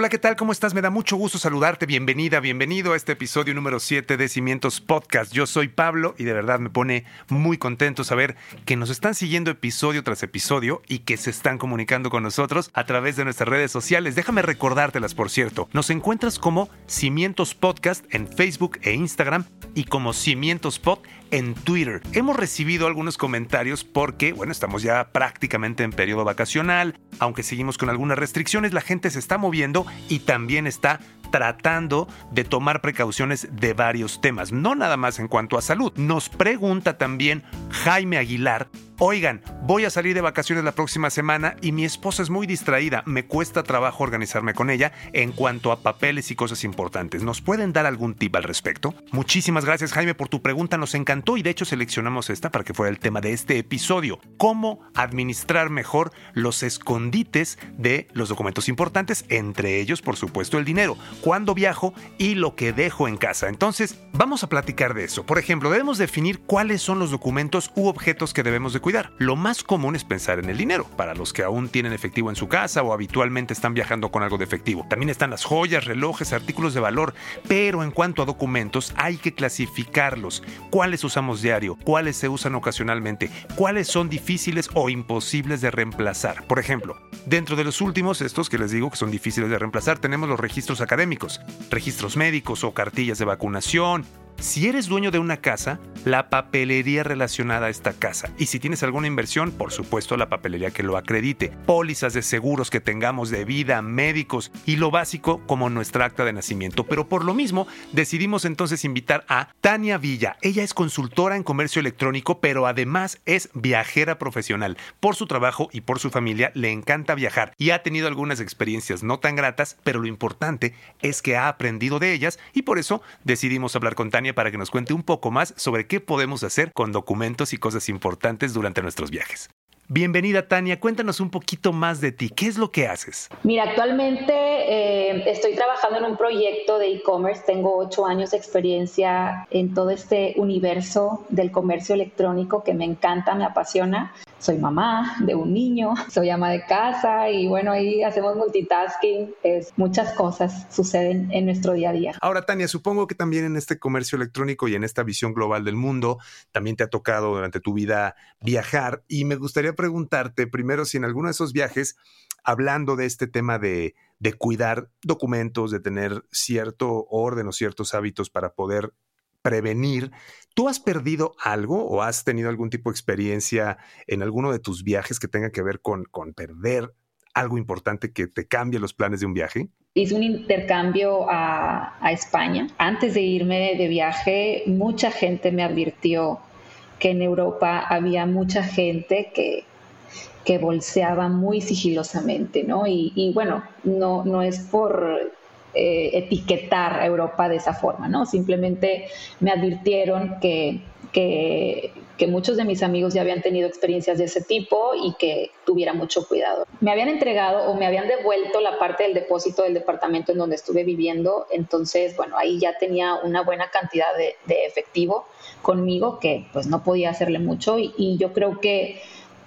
Hola, ¿qué tal? ¿Cómo estás? Me da mucho gusto saludarte. Bienvenida, bienvenido a este episodio número 7 de Cimientos Podcast. Yo soy Pablo y de verdad me pone muy contento saber que nos están siguiendo episodio tras episodio y que se están comunicando con nosotros a través de nuestras redes sociales. Déjame recordártelas, por cierto. Nos encuentras como Cimientos Podcast en Facebook e Instagram y como Cimientos Pod en Twitter. Hemos recibido algunos comentarios porque, bueno, estamos ya prácticamente en periodo vacacional, aunque seguimos con algunas restricciones, la gente se está moviendo y también está tratando de tomar precauciones de varios temas, no nada más en cuanto a salud. Nos pregunta también Jaime Aguilar Oigan, voy a salir de vacaciones la próxima semana y mi esposa es muy distraída. Me cuesta trabajo organizarme con ella en cuanto a papeles y cosas importantes. ¿Nos pueden dar algún tip al respecto? Muchísimas gracias Jaime por tu pregunta. Nos encantó y de hecho seleccionamos esta para que fuera el tema de este episodio. ¿Cómo administrar mejor los escondites de los documentos importantes? Entre ellos, por supuesto, el dinero. Cuándo viajo y lo que dejo en casa. Entonces, vamos a platicar de eso. Por ejemplo, debemos definir cuáles son los documentos u objetos que debemos de lo más común es pensar en el dinero, para los que aún tienen efectivo en su casa o habitualmente están viajando con algo de efectivo. También están las joyas, relojes, artículos de valor, pero en cuanto a documentos hay que clasificarlos. ¿Cuáles usamos diario? ¿Cuáles se usan ocasionalmente? ¿Cuáles son difíciles o imposibles de reemplazar? Por ejemplo, dentro de los últimos, estos que les digo que son difíciles de reemplazar, tenemos los registros académicos, registros médicos o cartillas de vacunación, si eres dueño de una casa, la papelería relacionada a esta casa. Y si tienes alguna inversión, por supuesto la papelería que lo acredite. Pólizas de seguros que tengamos de vida, médicos y lo básico como nuestra acta de nacimiento. Pero por lo mismo, decidimos entonces invitar a Tania Villa. Ella es consultora en comercio electrónico, pero además es viajera profesional. Por su trabajo y por su familia le encanta viajar y ha tenido algunas experiencias no tan gratas, pero lo importante es que ha aprendido de ellas y por eso decidimos hablar con Tania para que nos cuente un poco más sobre qué podemos hacer con documentos y cosas importantes durante nuestros viajes. Bienvenida Tania, cuéntanos un poquito más de ti. ¿Qué es lo que haces? Mira, actualmente eh, estoy trabajando en un proyecto de e-commerce. Tengo ocho años de experiencia en todo este universo del comercio electrónico que me encanta, me apasiona soy mamá de un niño, soy ama de casa y bueno, ahí hacemos multitasking, es, muchas cosas suceden en nuestro día a día. Ahora, Tania, supongo que también en este comercio electrónico y en esta visión global del mundo, también te ha tocado durante tu vida viajar y me gustaría preguntarte primero si en alguno de esos viajes, hablando de este tema de, de cuidar documentos, de tener cierto orden o ciertos hábitos para poder prevenir. ¿Tú has perdido algo o has tenido algún tipo de experiencia en alguno de tus viajes que tenga que ver con, con perder algo importante que te cambie los planes de un viaje? Hice un intercambio a, España. Antes de irme de viaje, mucha gente me advirtió que en Europa había mucha gente que, que bolseaba muy sigilosamente, ¿no? Y, y, bueno, no, no es por eh, etiquetar a Europa de esa forma, ¿no? Simplemente me advirtieron que, que, muchos de mis amigos ya habían tenido experiencias de ese tipo y que tuviera mucho cuidado. Me habían entregado o me habían devuelto la parte del depósito del departamento en donde estuve viviendo, entonces, bueno, ahí ya tenía una buena cantidad de, efectivo conmigo que pues no podía hacerle mucho y, y yo creo que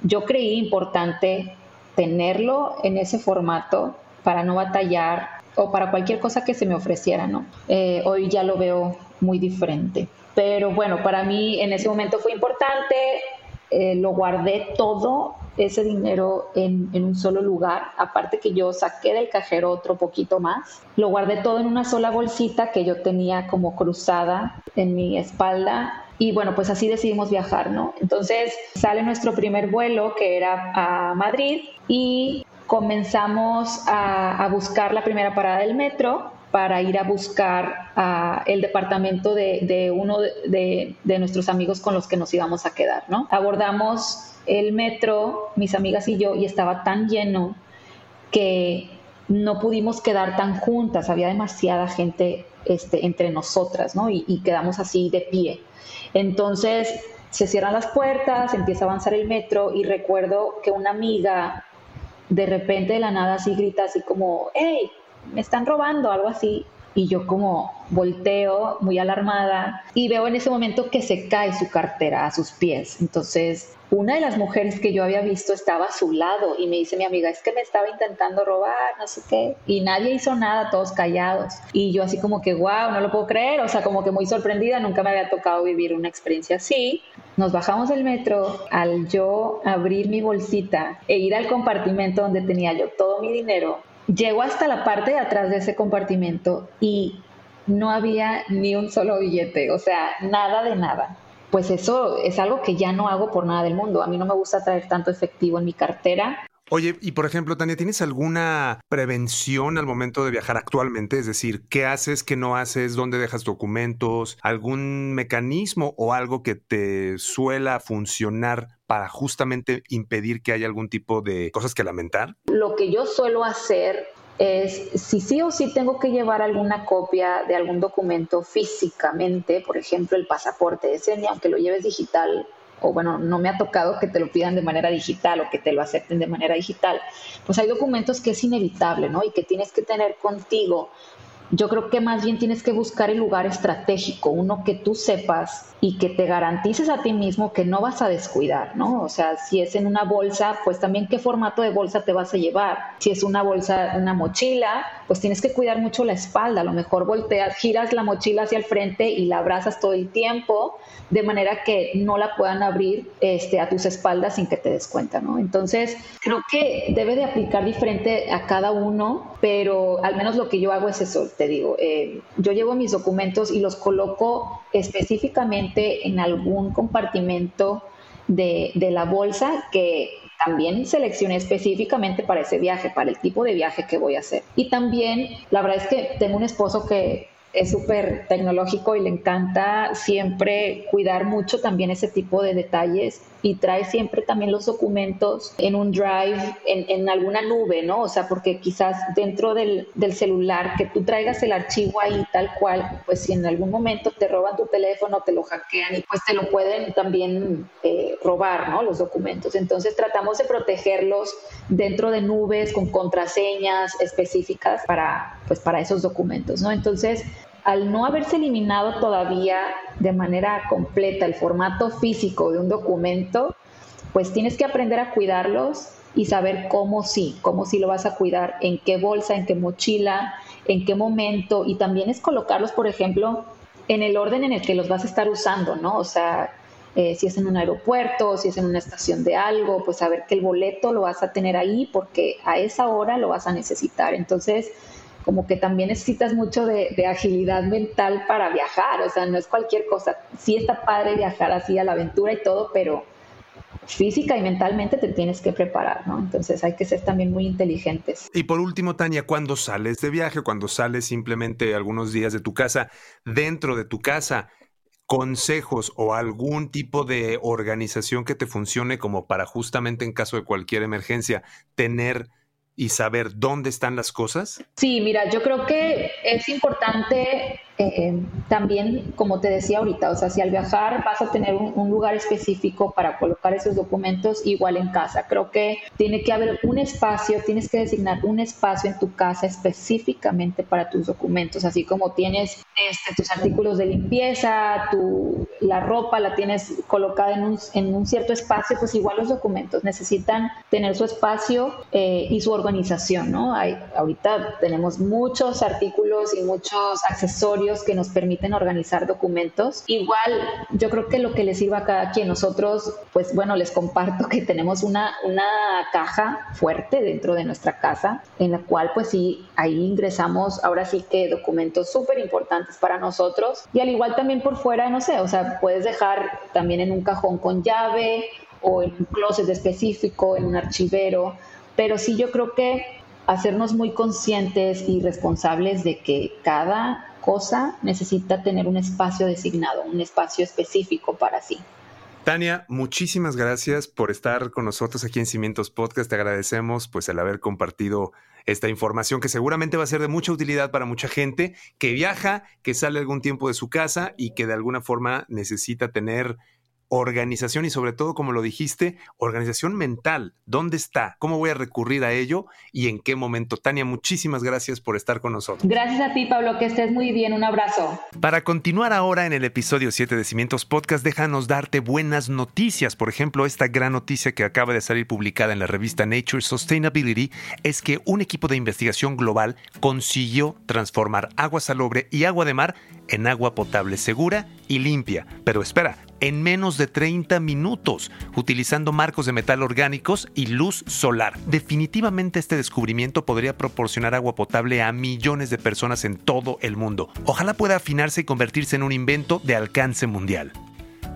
yo creí importante tenerlo en ese formato para no batallar o para cualquier cosa que se me ofreciera, ¿no? Eh, hoy ya lo veo muy diferente. Pero bueno, para mí en ese momento fue importante, eh, lo guardé todo ese dinero en, en, un solo lugar, aparte que yo saqué del cajero otro poquito más, lo guardé todo en una sola bolsita que yo tenía como cruzada en mi espalda y bueno, pues así decidimos viajar, ¿no? Entonces sale nuestro primer vuelo que era a Madrid y comenzamos a, buscar la primera parada del metro para ir a buscar el departamento de, uno de, nuestros amigos con los que nos íbamos a quedar, ¿no? Abordamos el metro, mis amigas y yo, y estaba tan lleno que no pudimos quedar tan juntas, había demasiada gente este, entre nosotras, ¿no? Y, y quedamos así de pie. Entonces, se cierran las puertas, empieza a avanzar el metro y recuerdo que una amiga de repente de la nada así grita así como, hey, me están robando, algo así. Y yo como volteo muy alarmada y veo en ese momento que se cae su cartera a sus pies. Entonces una de las mujeres que yo había visto estaba a su lado y me dice mi amiga, es que me estaba intentando robar, no sé qué, y nadie hizo nada, todos callados. Y yo así como que, wow, no lo puedo creer, o sea, como que muy sorprendida, nunca me había tocado vivir una experiencia así. Nos bajamos del metro, al yo abrir mi bolsita e ir al compartimento donde tenía yo todo mi dinero, llego hasta la parte de atrás de ese compartimento y no había ni un solo billete, o sea, nada de nada pues eso es algo que ya no hago por nada del mundo. A mí no me gusta traer tanto efectivo en mi cartera. Oye, y por ejemplo, Tania, ¿tienes alguna prevención al momento de viajar actualmente? Es decir, ¿qué haces, qué no haces, dónde dejas documentos, algún mecanismo o algo que te suela funcionar para justamente impedir que haya algún tipo de cosas que lamentar? Lo que yo suelo hacer es si sí o sí tengo que llevar alguna copia de algún documento físicamente, por ejemplo el pasaporte ese, ni aunque lo lleves digital, o bueno, no me ha tocado que te lo pidan de manera digital o que te lo acepten de manera digital, pues hay documentos que es inevitable, ¿no? Y que tienes que tener contigo yo creo que más bien tienes que buscar el lugar estratégico, uno que tú sepas y que te garantices a ti mismo que no vas a descuidar, ¿no? O sea, si es en una bolsa, pues también qué formato de bolsa te vas a llevar. Si es una bolsa, una mochila, pues tienes que cuidar mucho la espalda. A lo mejor volteas, giras la mochila hacia el frente y la abrazas todo el tiempo, de manera que no la puedan abrir este, a tus espaldas sin que te des cuenta, ¿no? Entonces, creo que debe de aplicar diferente a cada uno, pero al menos lo que yo hago es eso digo, eh, yo llevo mis documentos y los coloco específicamente en algún compartimento de, de la bolsa que también seleccioné específicamente para ese viaje, para el tipo de viaje que voy a hacer. Y también, la verdad es que tengo un esposo que es súper tecnológico y le encanta siempre cuidar mucho también ese tipo de detalles y trae siempre también los documentos en un drive, en, en alguna nube, ¿no? O sea, porque quizás dentro del, del, celular que tú traigas el archivo ahí tal cual, pues si en algún momento te roban tu teléfono, te lo hackean y pues te lo pueden también eh, robar, ¿no? Los documentos. Entonces tratamos de protegerlos dentro de nubes con contraseñas específicas para, pues, para esos documentos, ¿no? Entonces, al no haberse eliminado todavía de manera completa el formato físico de un documento, pues tienes que aprender a cuidarlos y saber cómo sí, cómo sí lo vas a cuidar, en qué bolsa, en qué mochila, en qué momento, y también es colocarlos, por ejemplo, en el orden en el que los vas a estar usando, ¿no? O sea, eh, si es en un aeropuerto, si es en una estación de algo, pues saber que el boleto lo vas a tener ahí porque a esa hora lo vas a necesitar. Entonces, como que también necesitas mucho de, agilidad mental para viajar, o sea, no es cualquier cosa. Sí está padre viajar así a la aventura y todo, pero física y mentalmente te tienes que preparar, ¿no? Entonces hay que ser también muy inteligentes. Y por último, Tania, cuando sales de viaje, cuando sales simplemente algunos días de tu casa, dentro de tu casa, consejos o algún tipo de organización que te funcione como para justamente en caso de cualquier emergencia tener y saber dónde están las cosas? Sí, mira, yo creo que es importante eh, también, como te decía ahorita, o sea, si al viajar vas a tener un, lugar específico para colocar esos documentos, igual en casa. Creo que tiene que haber un espacio, tienes que designar un espacio en tu casa específicamente para tus documentos, así como tienes este, tus artículos de limpieza, tu, la ropa la tienes colocada en un, en un cierto espacio, pues igual los documentos necesitan tener su espacio eh, y su organización, ¿no? Hay, ahorita tenemos muchos artículos y muchos accesorios que nos permiten organizar documentos. Igual, yo creo que lo que les sirva a cada quien, nosotros, pues bueno, les comparto que tenemos una, una caja fuerte dentro de nuestra casa, en la cual pues sí, ahí ingresamos ahora sí que documentos súper importantes para nosotros. Y al igual también por fuera, no sé, o sea, puedes dejar también en un cajón con llave o en un closet específico, en un archivero. Pero sí yo creo que hacernos muy conscientes y responsables de que cada cosa necesita tener un espacio designado, un espacio específico para sí. Tania, muchísimas gracias por estar con nosotros aquí en Cimientos Podcast. Te agradecemos pues el haber compartido esta información que seguramente va a ser de mucha utilidad para mucha gente que viaja, que sale algún tiempo de su casa y que de alguna forma necesita tener organización y sobre todo, como lo dijiste, organización mental. ¿Dónde está? ¿Cómo voy a recurrir a ello? ¿Y en qué momento? Tania, muchísimas gracias por estar con nosotros. Gracias a ti, Pablo, que estés muy bien. Un abrazo. Para continuar ahora en el episodio 7 de Cimientos Podcast, déjanos darte buenas noticias. Por ejemplo, esta gran noticia que acaba de salir publicada en la revista Nature Sustainability es que un equipo de investigación global consiguió transformar agua salobre y agua de mar en agua potable segura y limpia. Pero espera, en menos de 30 minutos, utilizando marcos de metal orgánicos y luz solar. Definitivamente este descubrimiento podría proporcionar agua potable a millones de personas en todo el mundo. Ojalá pueda afinarse y convertirse en un invento de alcance mundial.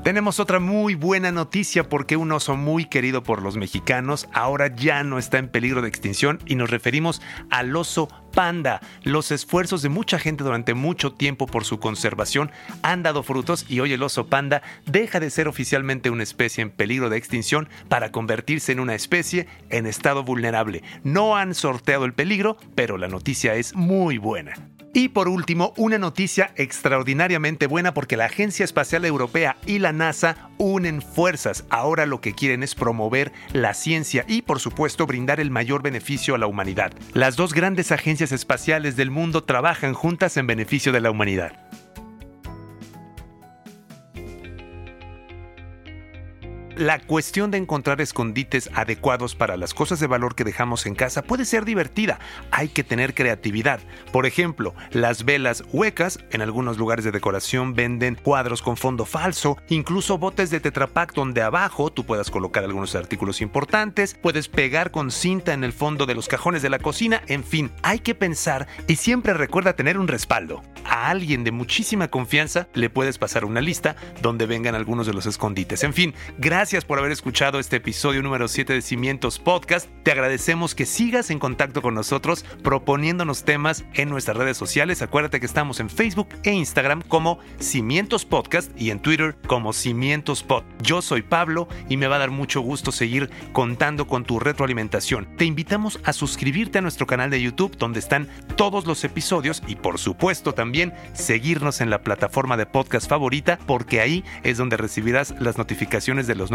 Tenemos otra muy buena noticia porque un oso muy querido por los mexicanos ahora ya no está en peligro de extinción y nos referimos al oso panda. Los esfuerzos de mucha gente durante mucho tiempo por su conservación han dado frutos y hoy el oso panda deja de ser oficialmente una especie en peligro de extinción para convertirse en una especie en estado vulnerable. No han sorteado el peligro, pero la noticia es muy buena. Y por último, una noticia extraordinariamente buena porque la Agencia Espacial Europea y la NASA unen fuerzas. Ahora lo que quieren es promover la ciencia y por supuesto brindar el mayor beneficio a la humanidad. Las dos grandes agencias espaciales del mundo trabajan juntas en beneficio de la humanidad. La cuestión de encontrar escondites adecuados para las cosas de valor que dejamos en casa puede ser divertida. Hay que tener creatividad. Por ejemplo, las velas huecas en algunos lugares de decoración venden cuadros con fondo falso, incluso botes de Tetrapack donde abajo tú puedas colocar algunos artículos importantes, puedes pegar con cinta en el fondo de los cajones de la cocina, en fin, hay que pensar y siempre recuerda tener un respaldo. A alguien de muchísima confianza le puedes pasar una lista donde vengan algunos de los escondites. En fin, gracias Gracias por haber escuchado este episodio número 7 de Cimientos Podcast. Te agradecemos que sigas en contacto con nosotros proponiéndonos temas en nuestras redes sociales. Acuérdate que estamos en Facebook e Instagram como Cimientos Podcast y en Twitter como Cimientos Pod. Yo soy Pablo y me va a dar mucho gusto seguir contando con tu retroalimentación. Te invitamos a suscribirte a nuestro canal de YouTube donde están todos los episodios y por supuesto también seguirnos en la plataforma de podcast favorita porque ahí es donde recibirás las notificaciones de los